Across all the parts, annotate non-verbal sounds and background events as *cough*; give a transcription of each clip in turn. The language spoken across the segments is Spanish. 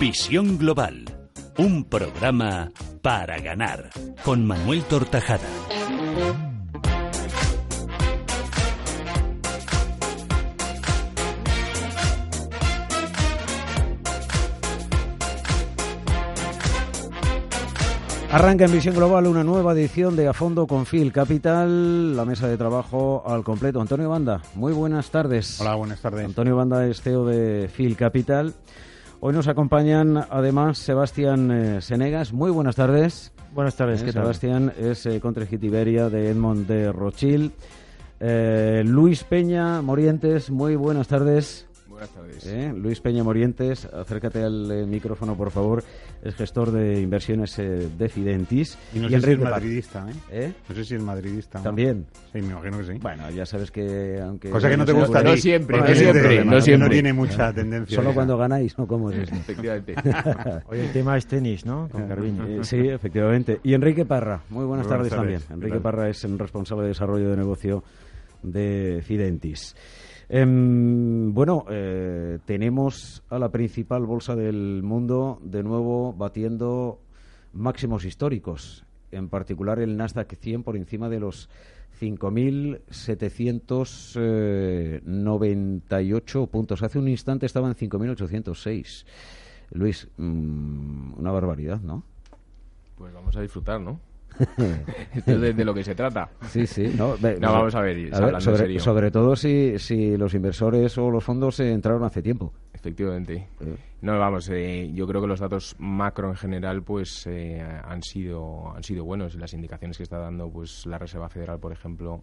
Visión Global, un programa para ganar con Manuel Tortajada. Arranca en Visión Global una nueva edición de A Fondo con Phil Capital, la mesa de trabajo al completo. Antonio Banda, muy buenas tardes. Hola, buenas tardes. Antonio Banda es CEO de Phil Capital. Hoy nos acompañan además Sebastián eh, Senegas. Muy buenas tardes. Buenas tardes, Eh, ¿qué tal? Sebastián es eh, Iberia de Edmond de Rochil. Eh, Luis Peña Morientes, muy buenas tardes. Buenas tardes. Eh, Luis Peña Morientes, acércate al eh, micrófono, por favor. Es gestor de inversiones eh, de Fidentis. Y no sé si es madridista, ¿eh? ¿Eh? No sé si es madridista. ¿no? También. Sí, me imagino que sí. Bueno, ya sabes que aunque... Cosa que no te sea gusta No siempre, no siempre, no siempre. No tiene mucha tendencia. Solo esa. cuando ganáis, ¿no? ¿Cómo *laughs* es eso? Efectivamente. *laughs* Hoy el tema es tenis, ¿no? Con Garbiño. Eh, sí, efectivamente. Y Enrique Parra, muy buenas, Muy buenas tardes, tardes. también. ¿Qué Enrique? Parra es el responsable de desarrollo de negocio de Fidentis. Em, bueno, eh, tenemos a la principal bolsa del mundo de nuevo batiendo máximos históricos, en particular el Nasdaq 100 por encima de los 5.798 puntos. Hace un instante estaba en 5.806. Luis, mm, una barbaridad, ¿no? Pues vamos a disfrutar, ¿no? *laughs* Esto es de, de lo que se trata. Sí, sí. No, vamos a ver, sobre, serio. sobre todo si, si los inversores o los fondos eh, entraron hace tiempo. Efectivamente. Eh, No, vamos, eh, yo creo que los datos macro en general pues eh, han sido han sido buenos. Las indicaciones que está dando pues la Reserva Federal, por ejemplo,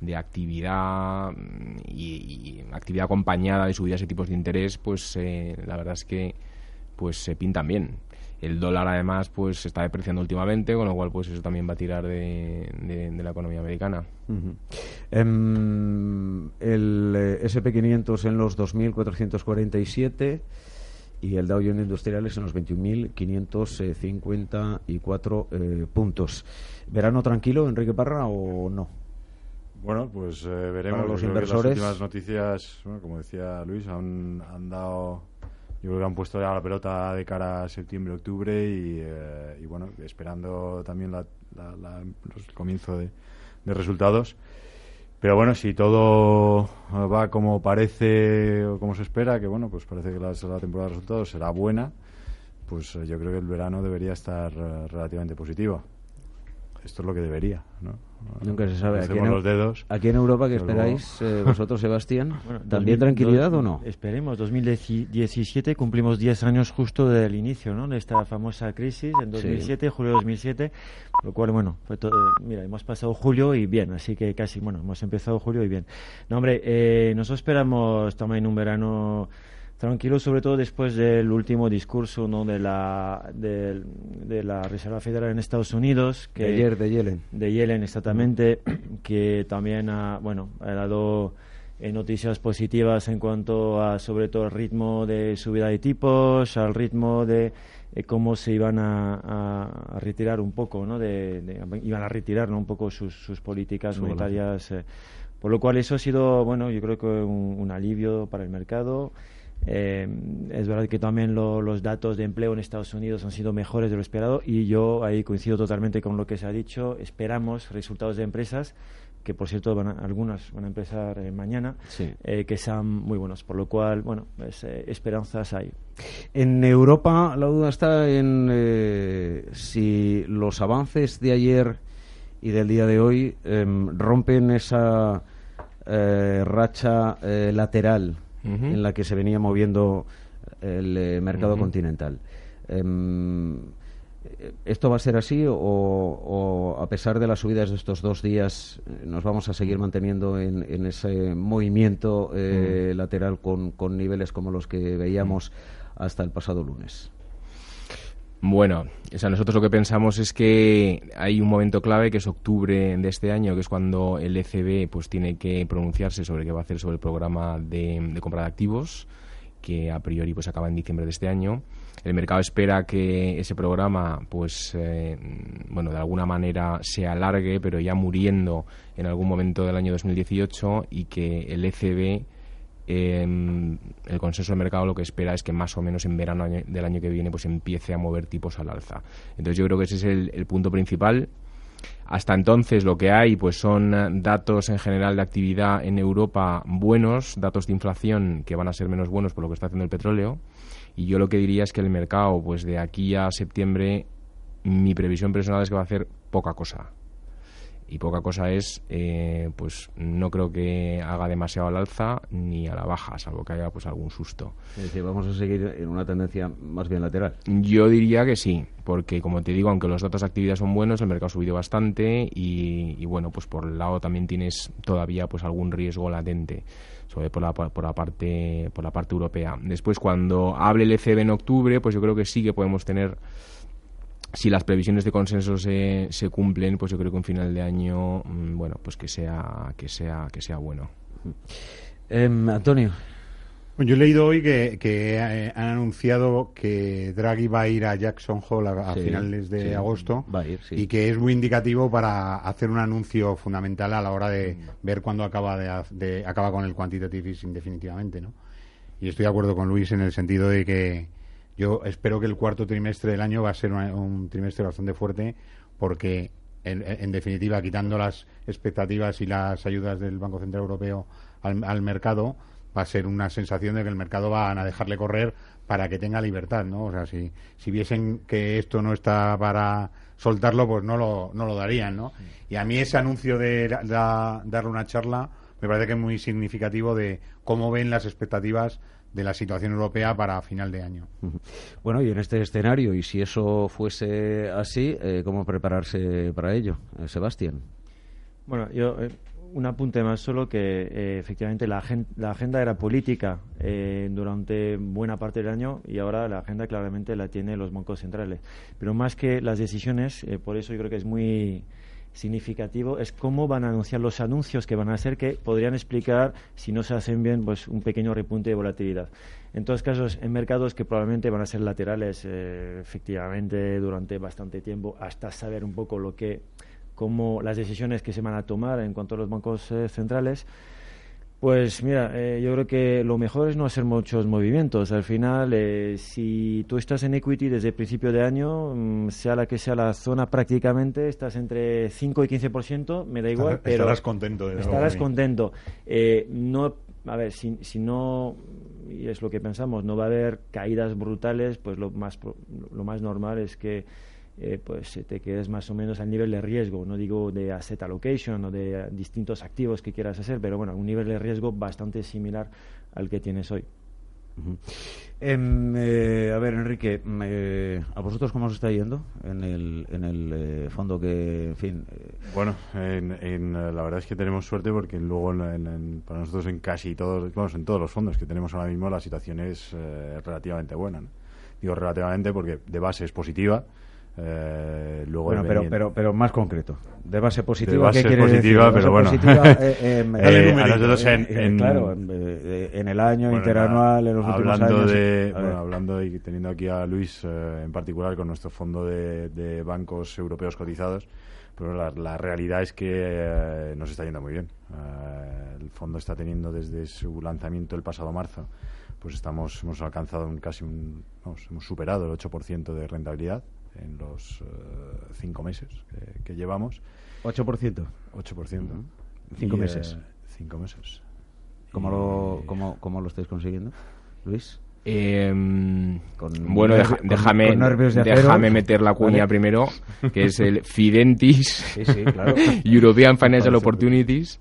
de actividad mm, y, y actividad acompañada de subidas de tipos de interés, pues eh, la verdad es que pues se pintan bien. El dólar además pues se está depreciando últimamente, con lo cual pues eso también va a tirar de, de- de la economía americana. Em, el eh, SP500 en los 2.447 y el Dow Jones Industriales en los 21.554 eh, puntos. ¿Verano tranquilo, Enrique Parra, o no? Bueno, pues eh, veremos. Para los creo inversores. Las últimas noticias, bueno, como decía Luis, han, han dado. Yo creo que han puesto ya la pelota de cara a septiembre, octubre y, eh, bueno, esperando también la, la- el comienzo de, resultados. Pero bueno, si todo va como parece o como se espera, que bueno, pues parece que la, temporada de resultados será buena, pues eh, yo creo que el verano debería estar eh, relativamente positivo. Esto es lo que debería, ¿no? Nunca se sabe. Aquí en, los dedos. aquí en Europa, ¿qué luego- esperáis eh, vosotros, Sebastián? *laughs* Bueno, ¿También 2000 tranquilidad dos- o no? Esperemos, 2017 cumplimos 10 años justo del inicio, ¿no? De esta famosa crisis en 2007, julio de 2007, lo cual, bueno, fue todo, mira, hemos pasado julio y bien, así que casi, bueno, hemos empezado julio y bien. No, hombre, eh, nosotros esperamos también un verano tranquilo, sobre todo después del último discurso, ¿no? De la, del- de la Reserva Federal en Estados Unidos, que De ayer, de Yellen. de Yellen exactamente, que también ha, bueno, ha dado eh, noticias positivas en cuanto a sobre todo el ritmo de subida de tipos, al ritmo de eh, cómo se iban a, a- a retirar un poco, ¿no? De, de- iban a retirar ¿no? un poco sus, sus políticas monetarias. eh, por lo cual eso ha sido, bueno, yo creo que un, un alivio para el mercado. Eh, es verdad que también lo- los datos de empleo en Estados Unidos han sido mejores de lo esperado y yo ahí coincido totalmente con lo que se ha dicho. Esperamos resultados de empresas que, por cierto, van a- algunas van a empezar eh, mañana, Sí. eh, que sean muy buenos. Por lo cual, bueno, pues, esperanzas hay. En Europa la duda está en si los avances de ayer y del día de hoy em, rompen esa racha eh, en la que se venía moviendo el eh, mercado continental. Em, ¿Esto va a ser así o, o a pesar de las subidas de estos dos días eh, nos vamos a seguir manteniendo en, en ese movimiento eh, lateral con, con niveles como los que veíamos hasta el pasado lunes? Bueno, o sea, nosotros lo que pensamos es que hay un momento clave que es octubre de este año, que es cuando el ECB pues tiene que pronunciarse sobre qué va a hacer sobre el programa de, de compra de activos, que a priori pues acaba en diciembre de este año. El mercado espera que ese programa, pues, eh, bueno, de alguna manera se alargue, pero ya muriendo en algún momento del año 2018 y que el ECB Em, el consenso del mercado lo que espera es que más o menos en verano del año que viene pues empiece a mover tipos al alza. Entonces yo creo que ese es el, punto principal. Hasta entonces lo que hay pues son datos en general de actividad en Europa buenos, datos de inflación que van a ser menos buenos por lo que está haciendo el petróleo y yo lo que diría es que el mercado pues de aquí a septiembre mi previsión personal es que va a hacer poca cosa y poca cosa es, eh, pues no creo que haga demasiado al alza ni a la baja, salvo que haya pues algún susto. Es decir, vamos a seguir en una tendencia más bien lateral. Yo diría que sí, porque como te digo, aunque los datos de actividad son buenos, el mercado ha subido bastante y, bueno, pues por el lado también tienes todavía pues algún riesgo latente sobre por la, por la parte por la parte europea. Después cuando hable el ECB en octubre, pues yo creo que sí que podemos tener si las previsiones de consenso se, se cumplen, pues yo creo que un final de año, mm, bueno, pues que sea que sea que sea bueno. Em, Antonio. yo he leído hoy que, que eh, han anunciado que Draghi va a ir a Jackson Hole a, finales de agosto y que es muy indicativo para hacer un anuncio fundamental a la hora de ver cuándo acaba de, acaba con el quantitative easing definitivamente, ¿no? Y estoy de acuerdo con Luis en el sentido de que yo espero que el cuarto trimestre del año va a ser un trimestre bastante fuerte porque, en, definitiva, quitando las expectativas y las ayudas del Banco Central Europeo al, mercado, va a ser una sensación de que el mercado va a dejarle correr para que tenga libertad, ¿no? O sea, si, si viesen que esto no está para soltarlo, pues no lo, no lo darían, ¿no? Y a mí ese anuncio de darle una charla me parece que es muy significativo de cómo ven las expectativas de la situación europea para final de año. Bueno, y en este escenario, y si eso fuese así, eh, ¿cómo prepararse para ello, eh, Sebastián? Bueno, yo eh, un apunte más solo que efectivamente la, la, agenda era política durante buena parte del año y ahora la agenda claramente la tienen los bancos centrales. Pero más que las decisiones, por eso yo creo que es muy significativo es cómo van a anunciar los anuncios que van a hacer que podrían explicar, si no se hacen bien, pues un pequeño repunte de volatilidad. En todos casos, en mercados que probablemente van a ser laterales, eh, efectivamente, durante bastante tiempo, hasta saber un poco lo que, cómo las decisiones que se van a tomar en cuanto a los bancos eh, centrales, pues mira, eh, yo creo que lo mejor es no hacer muchos movimientos. Al final, eh, si tú estás en equity desde el principio de año, mm, sea la que sea la zona prácticamente, estás entre 5 y 15%, me da igual. pero estarás contento. De estarás contento. Eh, no, a ver, si, si no, y es lo que pensamos, no va a haber caídas brutales, pues lo más, lo más normal es que eh, pues te quedes más o menos al nivel de riesgo, no digo de asset allocation o de distintos activos que quieras hacer, pero bueno, un nivel de riesgo bastante similar al que tienes hoy. Em, eh, a ver, Enrique, eh, ¿a vosotros cómo os está yendo en el, en el fondo que, en fin? Bueno, en, la verdad es que tenemos suerte porque luego para nosotros en casi todos, vamos, en todos los fondos que tenemos ahora mismo la situación es relativamente buena. Digo relativamente porque de base es positiva eh, luego bueno, pero, pero, pero más concreto. De base positiva, de base ¿qué positiva, pero bueno. Eh, *laughs* eh, eh, a nosotros en, claro, en, el año interanual, en los últimos hablando De, bueno, hablando y teniendo aquí a Luis en particular con nuestro fondo de, bancos europeos cotizados, pero la, la realidad es que nos está yendo muy bien. el fondo está teniendo desde su lanzamiento el pasado marzo, pues estamos hemos alcanzado un, casi un, hemos superado el 8% de rentabilidad en los eh, cinco meses que, llevamos. ¿8%? 8%. ¿Cinco meses? Eh, cinco meses. ¿Cómo, lo, cómo, ¿Cómo lo estáis consiguiendo, Luis? Em, bueno, déjame, déjame meter la cuña primero, que es el *laughs* Fidentis *laughs* European Financial Opportunities,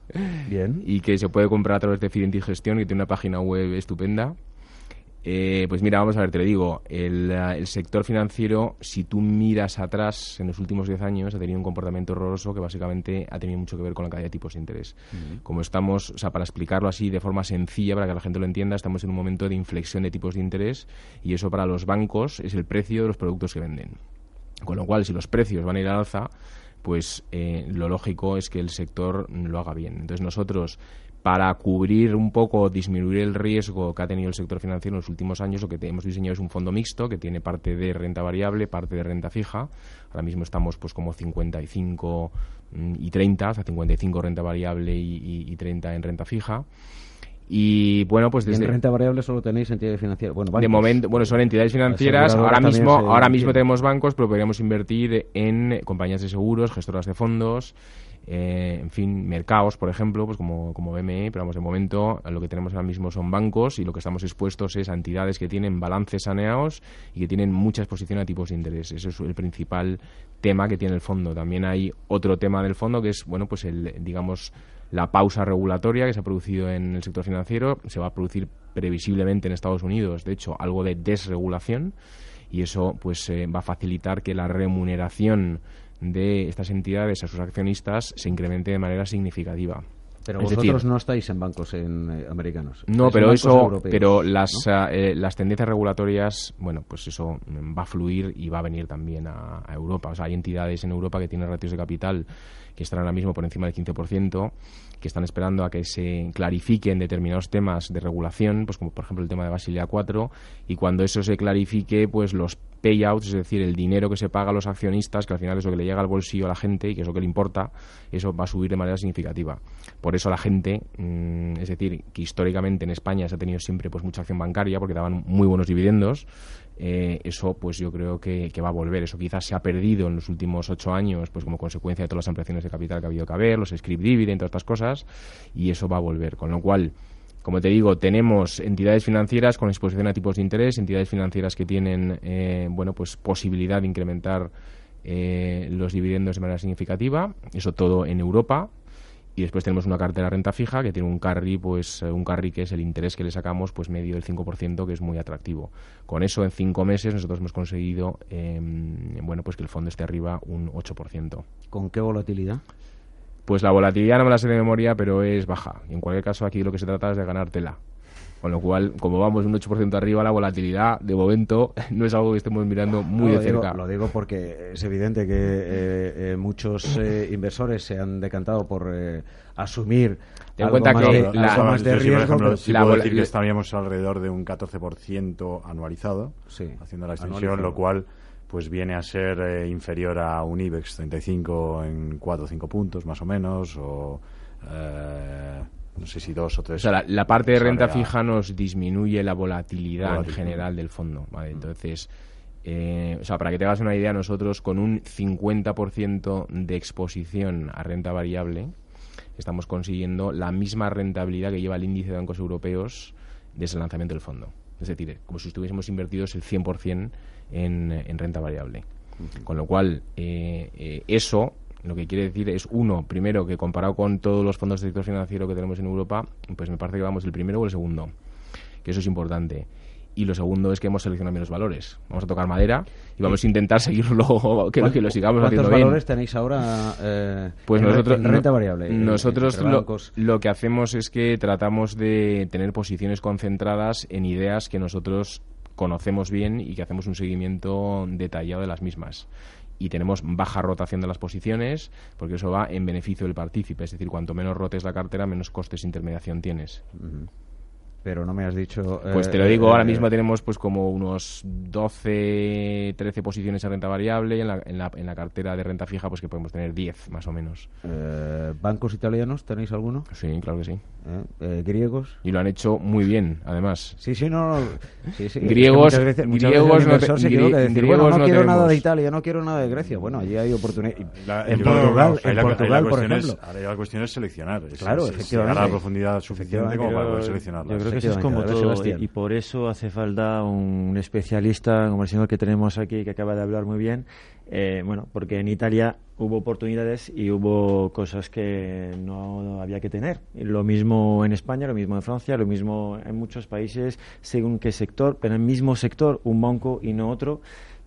Bien. y que se puede comprar a través de Fidentis Gestión, que tiene una página web estupenda. Eh, pues mira, vamos a ver, te lo digo, el, eh, el, sector financiero, si tú miras atrás en los últimos 10 años, ha tenido un comportamiento horroroso que básicamente ha tenido mucho que ver con la caída de tipos de interés. Como estamos, o sea, para explicarlo así de forma sencilla, para que la gente lo entienda, estamos en un momento de inflexión de tipos de interés y eso para los bancos es el precio de los productos que venden. Con lo cual, si los precios van a ir al alza, pues eh, lo lógico es que el sector lo haga bien. Entonces nosotros para cubrir un poco, disminuir el riesgo que ha tenido el sector financiero en los últimos años, lo que hemos diseñado es un fondo mixto que tiene parte de renta variable, parte de renta fija. Ahora mismo estamos pues como 55 mm, y 30, o sea, 55 renta variable y, y 30 en renta fija. Y bueno, pues desde. en renta variable solo tenéis entidades financieras. Bueno, De momento, bueno, son entidades financieras. Ahora mismo, ahora mismo tenemos bancos, pero podríamos invertir en compañías de seguros, gestoras de fondos. Eh, en fin, mercados, por ejemplo, pues como, como BME, pero vamos, de momento lo que tenemos ahora mismo son bancos y lo que estamos expuestos es a entidades que tienen balances saneados y que tienen mucha exposición a tipos de interés. Ese es el principal tema que tiene el fondo. También hay otro tema del fondo que es, bueno, pues el, digamos, la pausa regulatoria que se ha producido en el sector financiero se va a producir previsiblemente en Estados Unidos, de hecho, algo de desregulación y eso pues eh, va a facilitar que la remuneración de estas entidades a sus accionistas se incremente de manera significativa. Pero vosotros no estáis en bancos en, eh, americanos. No, pero eso, pero las, eh, las tendencias regulatorias, bueno, pues eso va a fluir y va a venir también a, a Europa. O sea, hay entidades en Europa que tienen ratios de capital que están ahora mismo por encima del 15%, que están esperando a que se clarifiquen determinados temas de regulación, pues como por ejemplo el tema de Basilea 4, y cuando eso se clarifique, pues los payouts, es decir, el dinero que se paga a los accionistas, que al final es lo que le llega al bolsillo a la gente y que es lo que le importa, eso va a subir de manera significativa. Por eso la gente, mm, es decir, que históricamente en España se ha tenido siempre pues mucha acción bancaria porque daban muy buenos dividendos, eh, eso pues yo creo que, va a volver. Eso quizás se ha perdido en los últimos ocho años pues como consecuencia de todas las ampliaciones de capital que ha habido que haber, los script dividend, todas estas cosas, y eso va a volver. Con lo cual, como te digo, tenemos entidades financieras con exposición a tipos de interés, entidades financieras que tienen eh, bueno pues posibilidad de incrementar eh, los dividendos de manera significativa, eso todo en Europa, y después tenemos una cartera renta fija que tiene un carry, pues eh, un carry que es el interés que le sacamos, pues medio del 5%, que es muy atractivo. Con eso, en cinco meses, nosotros hemos conseguido, em, bueno, pues que el fondo esté arriba un 8%. ¿Con qué volatilidad? Pues la volatilidad no me la sé de memoria, pero es baja. Y en cualquier caso, aquí lo que se trata es de ganártela. Con lo cual, como vamos un 8% arriba, la volatilidad de momento *laughs* no es algo que estemos mirando muy de cerca. lo digo porque es evidente que eh, eh, muchos eh, inversores se han decantado por asumir Ten algo cuenta que la, más de riesgo. Por ejemplo, decir que estaríamos alrededor de un 14% anualizado, haciendo la extensión, lo cual pues viene a ser inferior a un IBEX 35 en 4 o 5 puntos más o menos, o no sé si dos o tres. O sea, la, parte de renta fija nos disminuye la volatilidad, en general del fondo. ¿vale? Mm. Entonces, eh, o sea, para que te hagas una idea, nosotros con un 50% de exposición a renta variable estamos consiguiendo la misma rentabilidad que lleva el índice de bancos europeos desde el lanzamiento del fondo. Es decir, como si estuviésemos invertidos el 100% en, en renta variable. Con lo cual, eh, eh, eso lo que quiere decir es, uno, primero, que comparado con todos los fondos de sector financiero que tenemos en Europa, pues me parece que vamos el primero o el segundo, que eso es importante. Y lo segundo es que hemos seleccionado menos valores. Vamos a tocar madera y vamos a intentar seguirlo, *laughs* que, que lo sigamos haciendo bien. ¿Cuántos valores tenéis ahora eh, pues en, nosotros, renta variable? Nosotros lo, que hacemos es que tratamos de tener posiciones concentradas en ideas que nosotros conocemos bien y que hacemos un seguimiento detallado de las mismas y tenemos baja rotación de las posiciones, porque eso va en beneficio del partícipe, es decir, cuanto menos rotes la cartera, menos costes de intermediación tienes pero no me has dicho... Pues te lo digo, ahora eh, mismo tenemos pues como unos 12, 13 posiciones en renta variable y en la, en la, en la cartera de renta fija pues que podemos tener 10 más o menos. Eh, ¿Bancos italianos tenéis alguno? Sí, claro que sí. Eh, ¿Griegos? Y lo han hecho muy bien, además. Sí, sí, no... Griegos, griegos no, griegos no, quiero nada de Italia, no quiero nada de Grecia. Bueno, allí hay oportunidad. En Portugal, en Portugal por ejemplo. Ahora la cuestión es seleccionar. Claro, efectivamente. la profundidad suficiente como para poder seleccionarlas es como todo. Y, por eso hace falta un especialista como el señor que tenemos aquí, que acaba de hablar muy bien. Eh, bueno, porque en Italia hubo oportunidades y hubo cosas que no había que tener. Lo mismo en España, lo mismo en Francia, lo mismo en muchos países, según qué sector, pero en el mismo sector, un banco y no otro.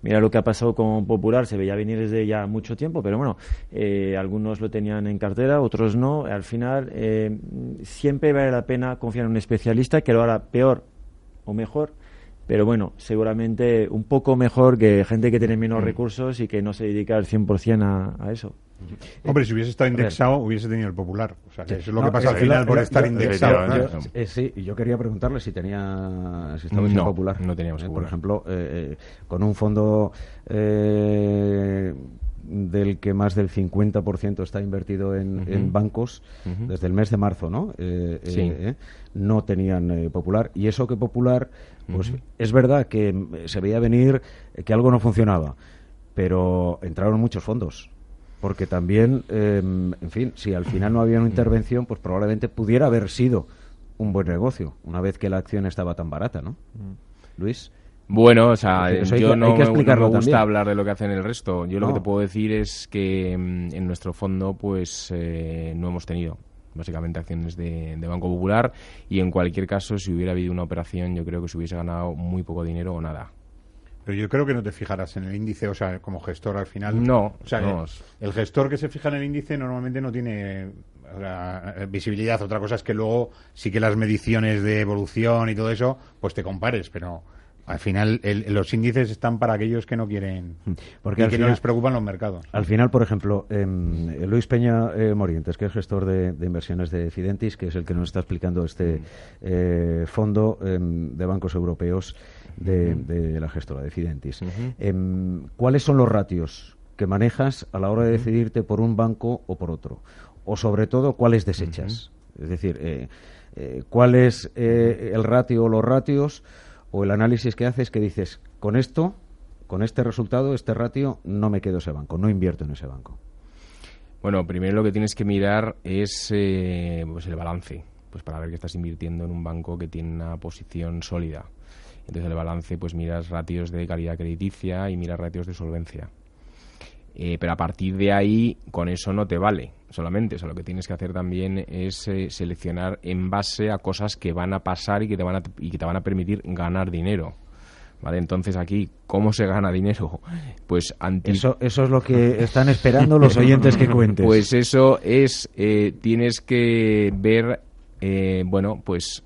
Mira lo que ha pasado con Popular, se veía venir desde ya mucho tiempo, pero bueno, eh, algunos lo tenían en cartera, otros no. Al final, eh, siempre vale la pena confiar en un especialista que lo hará peor o mejor, pero bueno, seguramente un poco mejor que gente que tiene menos mm. recursos y que no se dedica al 100% a, a eso. Hombre, si hubiese estado indexado, hubiese tenido el popular. O sea, eso es lo que pasa al final por estar indexado. Eh, sí, y yo quería preguntarle si tenía si estaba no, popular. No teníamos eh, Por ejemplo, eh, con un fondo del que más del 50% está invertido en, bancos desde el mes de marzo, ¿no? Eh, eh, no tenían Popular. Y eso que Popular, pues es verdad que se veía venir que algo no funcionaba, pero entraron muchos fondos porque también, em, en fin, si al final no había una intervención, pues probablemente pudiera haber sido un buen negocio, una vez que la acción estaba tan barata, ¿no? Luis. Bueno, o sea, yo no, me, gusta hablar de lo que hacen el resto. Yo lo que te puedo decir es que em, en nuestro fondo, pues eh, no hemos tenido básicamente acciones de, de, Banco Popular y en cualquier caso, si hubiera habido una operación, yo creo que se hubiese ganado muy poco dinero o nada. Pero yo creo que no te fijarás en el índice, o sea, como gestor al final. No, o sea, El, gestor que se fija en el índice normalmente no tiene visibilidad. Otra cosa es que luego sí que las mediciones de evolución y todo eso, pues te compares, pero al final los índices están para aquellos que no quieren porque y que no les preocupan los mercados. Al final, por ejemplo, em, Luis Peña eh, Morientes, que es gestor de, inversiones de Fidentis, que es el que nos está explicando este eh, fondo em, de bancos europeos de, la gestora de Fidentis. Em, ¿Cuáles son los ratios que manejas a la hora de decidirte por un banco o por otro? O sobre todo, ¿cuáles desechas? Es decir, eh, eh, ¿cuál es eh, el ratio o los ratios o el análisis que haces que dices, con esto, con este resultado, este ratio, no me quedo ese banco, no invierto en ese banco? Bueno, primero lo que tienes que mirar es pues el balance, pues para ver que estás invirtiendo en un banco que tiene una posición sólida. Entonces el balance pues miras ratios de calidad crediticia y miras ratios de solvencia. Eh, pero a partir de ahí, con eso no te vale solamente. O lo que tienes que hacer también es eh, seleccionar en base a cosas que van a pasar y que te van a, y que te van a permitir ganar dinero. ¿Vale? Entonces aquí, ¿cómo se gana dinero? *laughs* Pues eso, eso es lo que están esperando los *laughs* oyentes que cuentes. Pues eso es, eh, tienes que ver, bueno, pues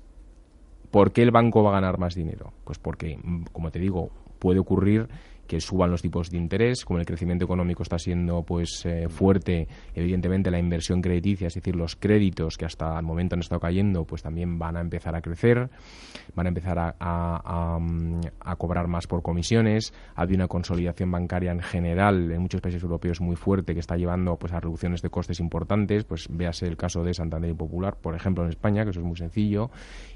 ¿Por qué el banco va a ganar más dinero? Pues porque, mm, como te digo, puede ocurrir que suban los tipos de interés, como el crecimiento económico está siendo pues eh, fuerte, evidentemente la inversión crediticia, es decir, los créditos que hasta el momento han estado cayendo, pues también van a empezar a crecer, van a empezar a, a, cobrar más por comisiones, ha habido una consolidación bancaria en general en muchos países europeos muy fuerte que está llevando pues a reducciones de costes importantes, pues véase el caso de Santander y Popular, por ejemplo, en España, que eso es muy sencillo,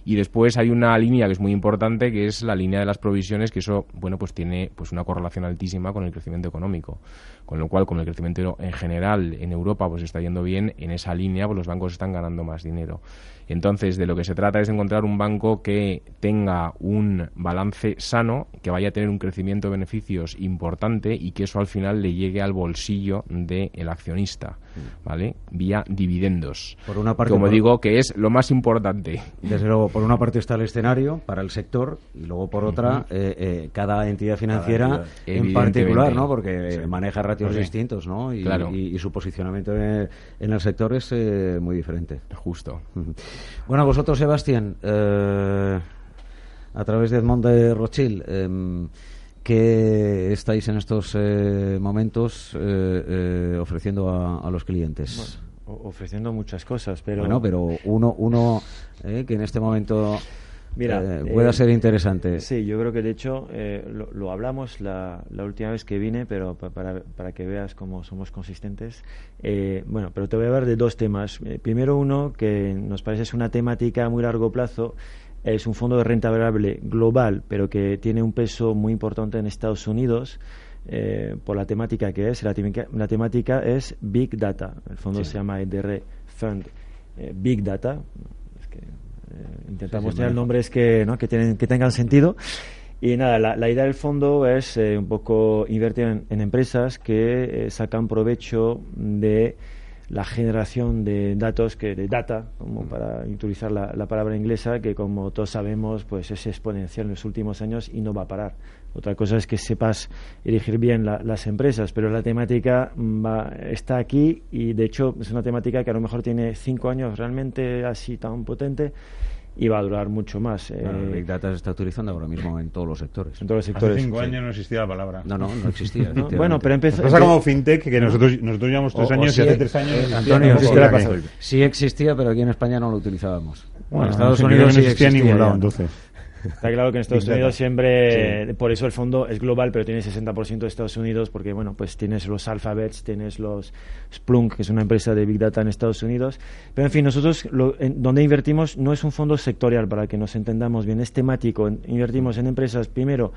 y después hay una línea que es muy importante, que es la línea de las provisiones, que eso, bueno, pues tiene pues una correlación altísima con el crecimiento económico. Con lo cual, como el crecimiento en general en Europa pues está yendo bien, en esa línea pues los bancos están ganando más dinero. Entonces, de lo que se trata es de encontrar un banco que tenga un balance sano, que vaya a tener un crecimiento de beneficios importante y que eso al final le llegue al bolsillo del accionista, ¿vale? Vía dividendos. Por una parte, como digo, que es lo más importante. Desde luego, por una parte está el escenario para el sector y luego por otra eh, eh, cada entidad financiera en particular, ¿no? Porque maneja ratios distintos, ¿no? Y, y, su posicionamiento en el, sector es eh, muy diferente. Justo. Bueno, vosotros, Sebastián, eh, a través de Edmond de Rothschild, eh, ¿qué estáis en estos eh, momentos eh, ofreciendo a, los clientes? ofreciendo muchas cosas, pero... Bueno, pero uno, uno que en este momento Mira, eh, pueda eh, ser interesante. Sí, yo creo que de hecho eh, lo, hablamos la, última vez que vine, pero para, para que veas cómo somos consistentes. bueno, pero te voy a hablar de dos temas. primero uno que nos parece es una temática a muy largo plazo. Es un fondo de renta variable global, pero que tiene un peso muy importante en Estados Unidos. por la temática que es. La, temática, es Big Data. El fondo se llama EDR Fund Big Data. Eh, intentamos tener nombres que, ¿no? que, tienen, que tengan sentido. Y nada, la, idea del fondo es eh, un poco invertir en, empresas que eh, sacan provecho de la generación de datos, que de data, como mm. para utilizar la, palabra inglesa, que como todos sabemos, pues es exponencial en los últimos años y no va a parar. Otra cosa es que sepas elegir bien las empresas, pero la temática va, está aquí y de hecho es una temática que a lo mejor tiene cinco años realmente así tan potente y va a durar mucho más. Eh. Big Data se está utilizando ahora mismo en todos los sectores. En todos los sectores. Hace cinco años no existía la palabra. No, no, no existía. *laughs* bueno, pero empezó. Pasa como FinTech, que nosotros, nosotros llevamos tres años y hace tres años. Eh, Antonio, sí existía, pero aquí en España no lo utilizábamos. Bueno, en Estados Unidos no existía en ningún lado, entonces. Está claro que en Estados *laughs* Unidos siempre, por eso el fondo es global, pero tiene 60% de Estados Unidos, porque bueno, pues tienes los Alphabets, tienes los Splunk, que es una empresa de Big Data en Estados Unidos. Pero en fin, nosotros donde invertimos no es un fondo sectorial, para que nos entendamos bien, es temático. Invertimos en empresas, primero,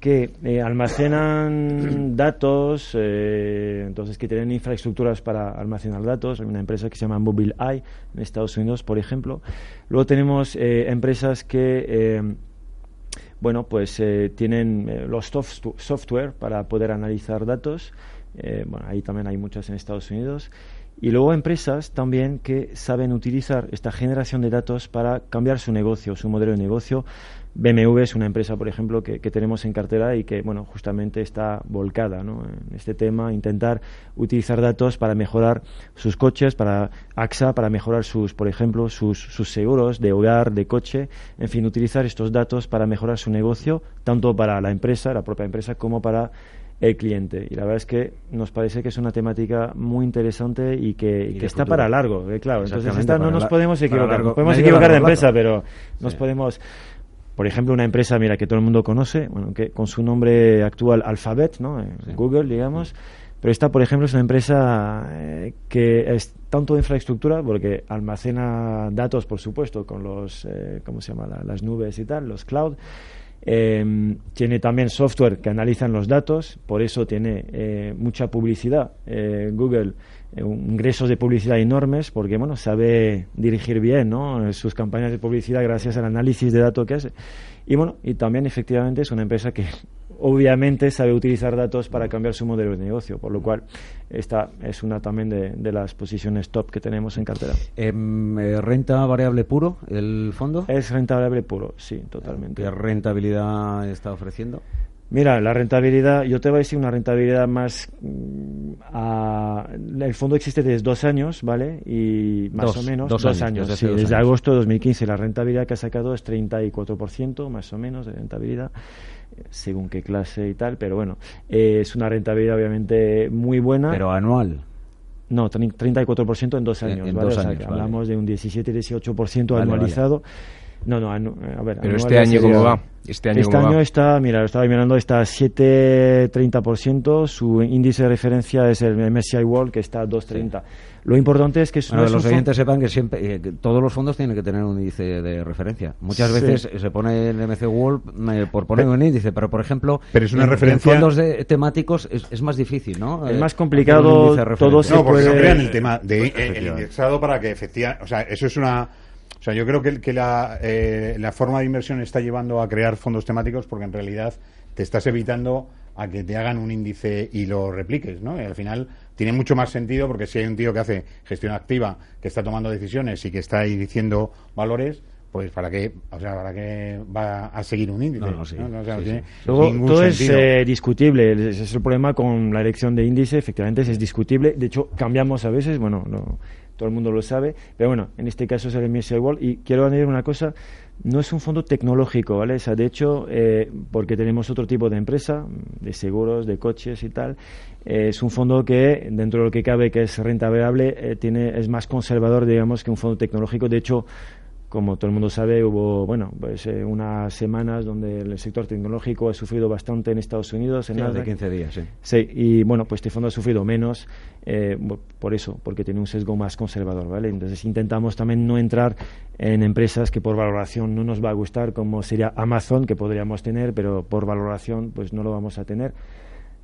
que eh, almacenan *clears throat* datos, eh, entonces que tienen infraestructuras para almacenar datos. Hay una empresa que se llama Mobileye en Estados Unidos, por ejemplo. Luego tenemos eh, empresas que, bueno, pues tienen los software para poder analizar datos. bueno, ahí también hay muchas en Estados Unidos. Y luego empresas también que saben utilizar esta generación de datos para cambiar su negocio, su modelo de negocio. BMW es una empresa, por ejemplo, que, tenemos en cartera y que, bueno, justamente está volcada ¿no? en este tema, intentar utilizar datos para mejorar sus coches, para AXA, para mejorar sus, por ejemplo, sus, sus seguros de hogar, de coche, en fin, utilizar estos datos para mejorar su negocio, tanto para la empresa, la propia empresa, como para el cliente. Y la verdad es que nos parece que es una temática muy interesante y que, está para largo, eh, claro. Entonces no nos podemos equivocar. podemos equivocar de empresa, pero nos podemos... Por ejemplo, una empresa, mira, que todo el mundo conoce, bueno, que con su nombre actual Alphabet, ¿no? Google, digamos. Pero esta, por ejemplo, es una empresa eh, que es tanto de infraestructura, porque almacena datos, por supuesto, con los, eh, ¿cómo se llama? las nubes y tal, los cloud, Em, tiene también software que analizan los datos, por eso tiene eh, mucha publicidad. Eh, Google, eh, ingresos de publicidad enormes, porque bueno, sabe dirigir bien sus campañas de publicidad gracias al análisis de datos que hace. Y bueno, y también efectivamente es una empresa que obviamente sabe utilizar datos para cambiar su modelo de negocio, por lo cual esta es una también de, las posiciones top que tenemos en cartera. Em, eh, ¿Renta variable puro el fondo? Es renta variable puro, sí, totalmente. ¿Qué rentabilidad está ofreciendo? Mira, la rentabilidad, yo te voy a decir una rentabilidad más. Mm, el fondo existe desde dos años, ¿vale? Y más o menos. Dos, años. desde, desde agosto de 2015. La rentabilidad que ha sacado es 34%, más o menos, de rentabilidad según qué clase y tal, pero bueno, eh, es una rentabilidad obviamente muy buena. Pero anual. No, 34% en dos años, ¿vale? Hablamos de un 17-18% anualizado. No, no, a ver. Pero este año, ¿cómo va? Este año, este año está, mira, lo estaba mirando, está a 7,30%. Su índice de referencia es el MSCI World, que está a 2,30%. Lo importante es que los oyentes sepan que siempre eh, todos los fondos tienen que tener un índice de referencia. Muchas veces se pone el MC World eh, por poner un índice, pero por ejemplo, pero es una en, referencia... fondos de, temáticos es, más difícil, ¿no? Es más complicado. Todo se no, porque no crean el tema de el indexado para que efectivamente, o sea, eso es una o sea, yo creo que, que la, eh, la forma de inversión está llevando a crear fondos temáticos porque en realidad te estás evitando a que te hagan un índice y lo repliques, ¿no? Y al final tiene mucho más sentido porque si hay un tío que hace gestión activa, que está tomando decisiones y que está ahí diciendo valores, pues para qué, o sea, para qué va a seguir un índice. todo es eh, discutible. Ese es el problema con la elección de índice. Efectivamente, es discutible. De hecho, cambiamos a veces. Bueno, todo el mundo lo sabe. Pero bueno, en este caso es el MSCI World. Y quiero añadir una cosa no es un fondo tecnológico, ¿vale? O de hecho, eh, porque tenemos otro tipo de empresa, de seguros, de coches y tal, eh, es un fondo que, dentro de lo que cabe, que es renta variable, eh, tiene, es más conservador, digamos, que un fondo tecnológico. De hecho, como todo el mundo sabe, hubo bueno, pues, eh, unas semanas donde el sector tecnológico ha sufrido bastante en Estados Unidos. En sí, de 15 días, sí. Sí, y bueno, pues este fondo ha sufrido menos eh, por eso, porque tiene un sesgo más conservador, ¿vale? Entonces intentamos también no entrar en empresas que por valoración no nos va a gustar, como sería Amazon, que podríamos tener, pero por valoración pues no lo vamos a tener.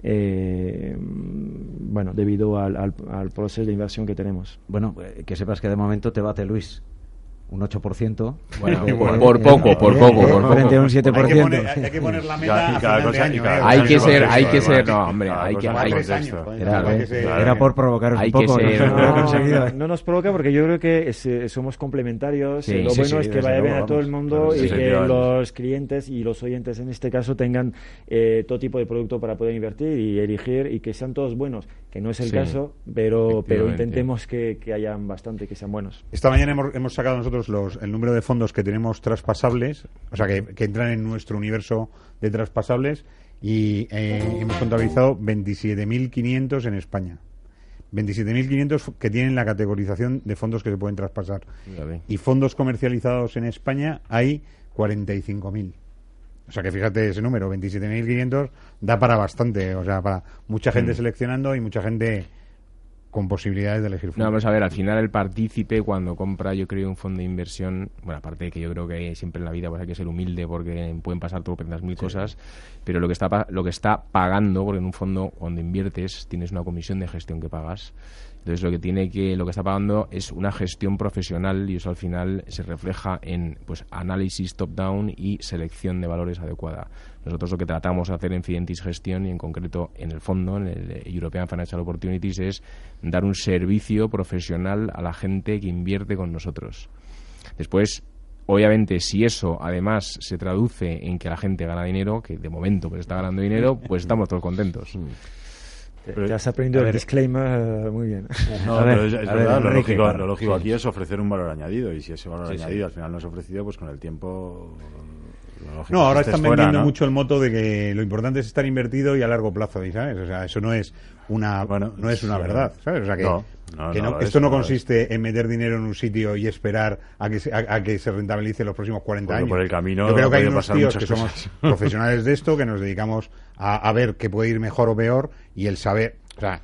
Eh, bueno, debido al, al, al, proceso de inversión que tenemos. Bueno, que sepas que de momento te bate Luis un 8%. Bueno, por, poco, por poco, por Frente a un 7%. Hay que poner, hay que poner la meta a cosa, año, Hay que ser, hay que ser, no, hombre, hay que... Hay, era, era, por provocar un poco. no, nos provoca porque yo creo que somos complementarios. lo bueno es que vaya bien a todo el mundo y que los clientes y los oyentes en este caso tengan eh, todo tipo de producto para poder invertir y elegir y que sean todos buenos, que no es el caso, pero, pero intentemos que, que hayan bastante, que sean buenos. Esta mañana hemos, hemos sacado nosotros el número de fondos que tenemos traspasables, o sea, que, entran en nuestro universo de traspasables y eh, hemos contabilizado 27.500 en España. 27.500 que tienen la categorización de fondos que se pueden traspasar. Y fondos comercializados en España hay 45.000. O sea que fíjate ese número, 27.500, da para bastante. O sea, para mucha gente mm. seleccionando y mucha gente con posibilidades de elegir fondo. No, vamos a ver, al final el partícipe cuando compra, yo creo, un fondo de inversión, bueno, aparte de que yo creo que siempre en la vida pues hay que ser humilde porque pueden pasar tropetas mil cosas, pero lo que está lo que está pagando, porque en un fondo cuando inviertes tienes una comisión de gestión que pagas, entonces lo que tiene que lo que está pagando es una gestión profesional y eso al final se refleja en pues análisis top down y selección de valores adecuada. Nosotros lo que tratamos de hacer en Fidentis Gestión y en concreto en el fondo, en el European Financial Opportunities, es dar un servicio profesional a la gente que invierte con nosotros. Después, obviamente, si eso además se traduce en que la gente gana dinero, que de momento pues está ganando dinero, pues estamos todos contentos. *laughs* Ya has aprendido el disclaimer eh, muy bien. No, pero es, verdad, lo, lógico, lo lógico aquí es ofrecer un valor añadido y si ese valor añadido al final no es ofrecido, pues con el tiempo no, ahora están vendiendo mucho el moto de que lo importante es estar invertido y a largo plazo, ¿sabes? O sea, eso no es una bueno, no es una verdad, ¿sabes? O sea, que, esto no consiste en meter dinero en un sitio y esperar a que se, a, que se rentabilice los próximos 40 años. Por el camino Yo creo que hay unos tíos que somos *laughs* profesionales de esto, que nos dedicamos a, a ver qué puede ir mejor o peor y el saber, o sea,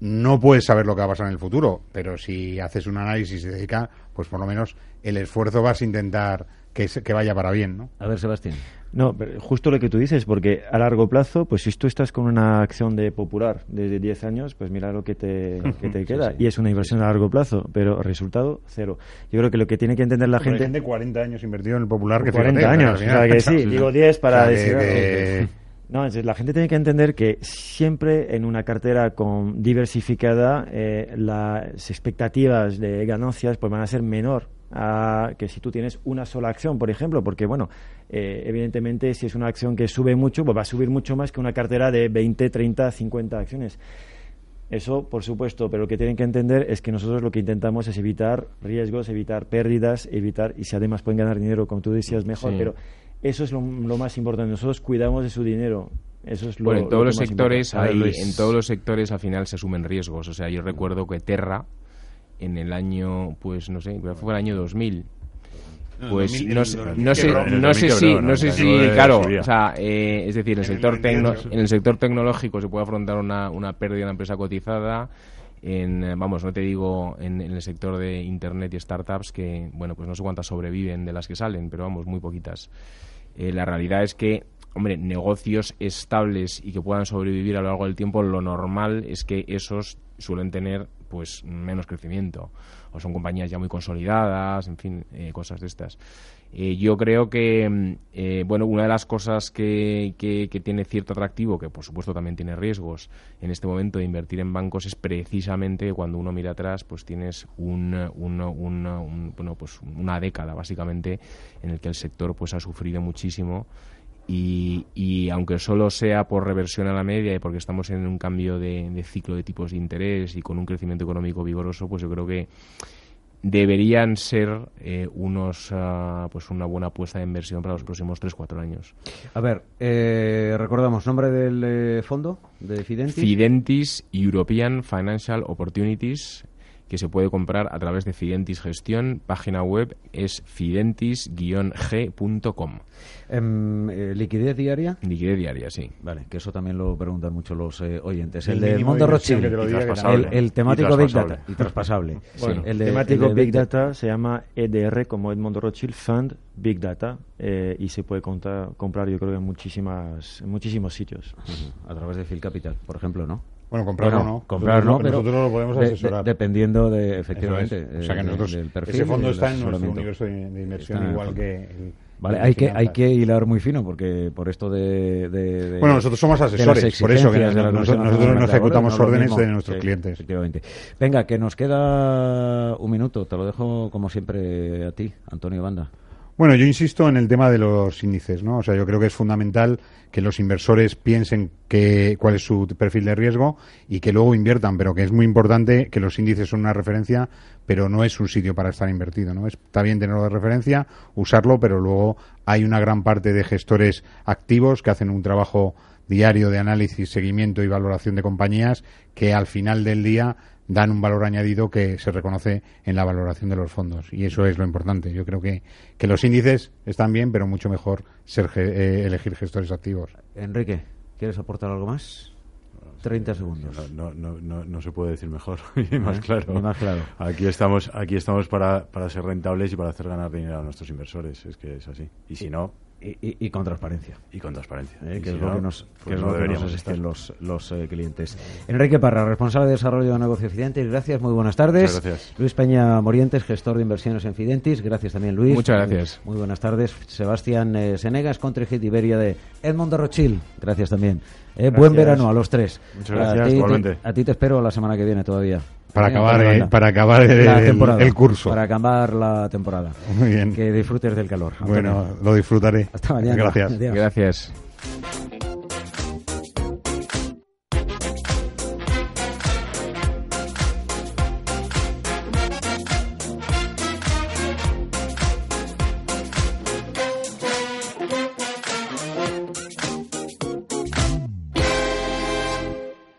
no puedes saber lo que va a pasar en el futuro, pero si haces un análisis y se dedica, pues por lo menos el esfuerzo vas a intentar que, que vaya para bien, ¿no? A ver, Sebastián. No, justo lo que tú dices, porque a largo plazo, pues si tú estás con una acción de popular desde 10 años, pues mira lo que te, te *laughs* queda. Y es una inversión a largo plazo, pero resultado cero. Yo creo que lo que tiene que entender la gente... Hay gente 40 años invertido en el popular que 40 años, o sea que sí, *laughs* digo 10 para decir... No, la gente tiene que entender que siempre en una cartera con diversificada eh, las expectativas de ganancias pues van a ser menor a que si tú tienes una sola acción, por ejemplo, porque bueno, eh, evidentemente si es una acción que sube mucho, pues va a subir mucho más que una cartera de 20, 30, 50 acciones. Eso, por supuesto, pero lo que tienen que entender es que nosotros lo que intentamos es evitar riesgos, evitar pérdidas, evitar, y si además pueden ganar dinero, como tú decías, mejor, pero eso es lo, más importante. Nosotros cuidamos de su dinero. Eso es lo, bueno, en todos los sectores en todos los sectores al final se asumen riesgos. O sea, yo recuerdo que Terra en el año, pues no sé, fue el año 2000. Pues no, sé, no sé, no sé si, no sé si, claro, o sea, eh, es decir, en el sector en el sector tecnológico se puede afrontar una, una pérdida de una empresa cotizada. En, eh, vamos, no te digo en, en, el sector de internet y startups que, bueno, pues no sé cuántas sobreviven de las que salen, pero vamos, muy poquitas. Eh, la realidad es que, hombre, negocios estables y que puedan sobrevivir a lo largo del tiempo, lo normal es que esos suelen tener pues menos crecimiento o son compañías ya muy consolidadas, en fin, eh, cosas de estas. Eh, yo creo que, mm, bueno, una de las cosas que, que, tiene cierto atractivo, que por supuesto también tiene riesgos en este momento de invertir en bancos, es precisamente cuando uno mira atrás, pues tienes un, bueno, pues una década básicamente en el que el sector pues ha sufrido muchísimo y, y, aunque solo sea por reversión a la media y porque estamos en un cambio de, ciclo de tipos de interés y con un crecimiento económico vigoroso, pues yo creo que deberían ser eh, unos ah, pues una buena apuesta de inversión para los próximos 3-4 años. A ver, eh, recordamos, nombre del eh, fondo de Fidentis. Fidentis European Financial Opportunities que se puede comprar a través de Fidentis Gestión. Página web es fidentis-g.com. Em, eh, ¿Liquidez diaria? Liquidez diaria, sí. Vale, que eso también lo preguntan mucho los eh, oyentes. El, de Mundo Rothschild, el, temático Big Data y traspasable. *laughs* el temático Big Data se llama EDR como Edmond Rothschild Fund Big Data eh, y se puede comprar yo creo en muchísimas en muchísimos sitios. A través de Phil Capital, por ejemplo, ¿no? Bueno, comprarlo no. Comprar no, pero nosotros lo podemos asesorar. dependiendo de, efectivamente, o sea que nosotros, del perfil. Ese fondo está en nuestro universo de, inversión igual que... vale, hay que, hay que hilar muy fino porque por esto de... de, bueno, nosotros somos asesores, por eso que nosotros, no ejecutamos órdenes de nuestros clientes. Efectivamente. Venga, que nos queda un minuto. Te lo dejo como siempre a ti, Antonio Banda. Bueno, yo insisto en el tema de los índices, ¿no? O sea, yo creo que es fundamental que los inversores piensen que, cuál es su perfil de riesgo y que luego inviertan, pero que es muy importante que los índices son una referencia, pero no es un sitio para estar invertido, ¿no? Está bien tenerlo de referencia, usarlo, pero luego hay una gran parte de gestores activos que hacen un trabajo diario de análisis, seguimiento y valoración de compañías que al final del día dan un valor añadido que se reconoce en la valoración de los fondos. Y eso es lo importante. Yo creo que, que los índices están bien, pero mucho mejor ser, eh, elegir gestores activos. Enrique, ¿quieres aportar algo más? 30 segundos. No, no, no, no, se puede decir mejor *laughs* y más, claro. más claro. Aquí estamos, aquí estamos para, para ser rentables y para hacer ganar dinero a nuestros inversores. Es que es así. Y si no, y, con transparencia. Y con transparencia. Eh, que, es lo que nos, pues que los, los eh, clientes. Enrique Parra, responsable de desarrollo de negocio Fidentis, gracias, muy buenas tardes. gracias. Luis Peña Morientes, gestor de inversiones en Fidentis, gracias también Luis. Muchas gracias. Muy, buenas tardes. Sebastián eh, Senegas, Contrigit Iberia de Edmundo Rochil, gracias también. buen verano a los tres. Muchas gracias, a ti te espero la semana que viene todavía. Para acabar, para acabar el, curso. Para acabar la temporada. Muy bien. Que disfrutes del calor. Bueno, lo disfrutaré. Hasta mañana. Gracias. Gracias.